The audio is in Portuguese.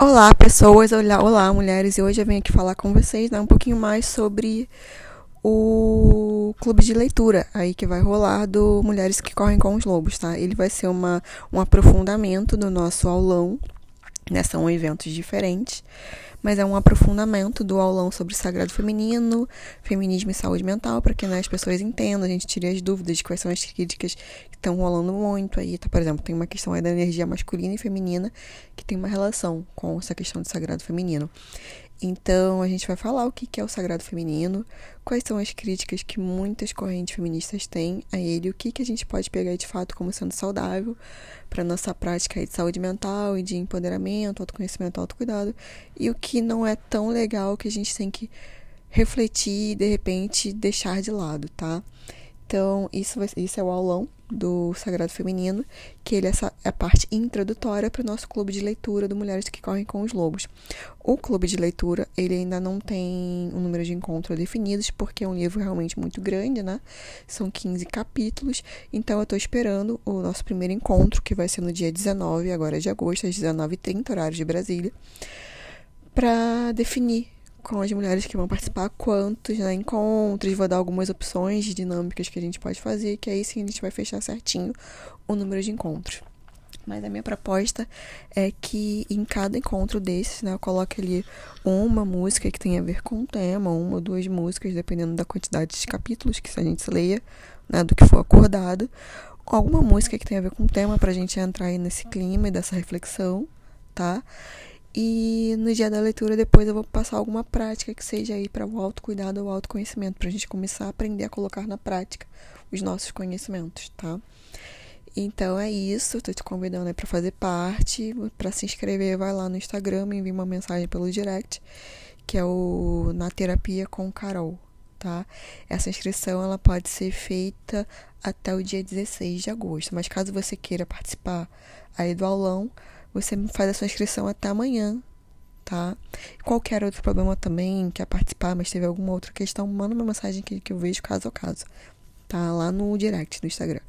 Olá, pessoas, olá, olá, mulheres, e hoje eu venho aqui falar com vocês né, um pouquinho mais sobre o clube de leitura aí que vai rolar do Mulheres que Correm com os Lobos, tá? Ele vai ser uma, um aprofundamento do nosso aulão, né? São eventos diferentes mas é um aprofundamento do aulão sobre sagrado feminino, feminismo e saúde mental, para que né, as pessoas entendam, a gente tire as dúvidas de quais são as críticas que estão rolando muito aí. Tá, por exemplo, tem uma questão aí da energia masculina e feminina que tem uma relação com essa questão do sagrado feminino. Então, a gente vai falar o que é o sagrado feminino, quais são as críticas que muitas correntes feministas têm a ele, o que a gente pode pegar de fato como sendo saudável para nossa prática de saúde mental e de empoderamento, autoconhecimento, autocuidado, e o que não é tão legal que a gente tem que refletir e de repente deixar de lado, tá? Então, isso, vai, isso é o aulão do Sagrado Feminino, que ele é, é a parte introdutória para o nosso clube de leitura do Mulheres que Correm com os Lobos. O clube de leitura, ele ainda não tem um número de encontros definidos, porque é um livro realmente muito grande, né? São 15 capítulos, então eu estou esperando o nosso primeiro encontro, que vai ser no dia 19, agora de agosto, às 19h30, horário de Brasília, para definir com as mulheres que vão participar, quantos né, encontros, vou dar algumas opções dinâmicas que a gente pode fazer, que aí sim a gente vai fechar certinho o número de encontros. Mas a minha proposta é que em cada encontro desses, né, eu coloque ali uma música que tenha a ver com o tema, uma ou duas músicas, dependendo da quantidade de capítulos que a gente leia, né, do que for acordado, alguma música que tenha a ver com o tema para a gente entrar aí nesse clima e dessa reflexão, tá? E no dia da leitura, depois eu vou passar alguma prática que seja aí para o autocuidado ou autoconhecimento, para a gente começar a aprender a colocar na prática os nossos conhecimentos, tá? Então é isso, tô te convidando aí para fazer parte, para se inscrever, vai lá no Instagram, me envia uma mensagem pelo direct, que é o Na Terapia com Carol, tá? Essa inscrição ela pode ser feita até o dia 16 de agosto, mas caso você queira participar aí do aulão, você faz a sua inscrição até amanhã, tá? Qualquer outro problema também, quer participar, mas teve alguma outra questão, manda uma mensagem que, que eu vejo caso a caso. Tá lá no direct do Instagram.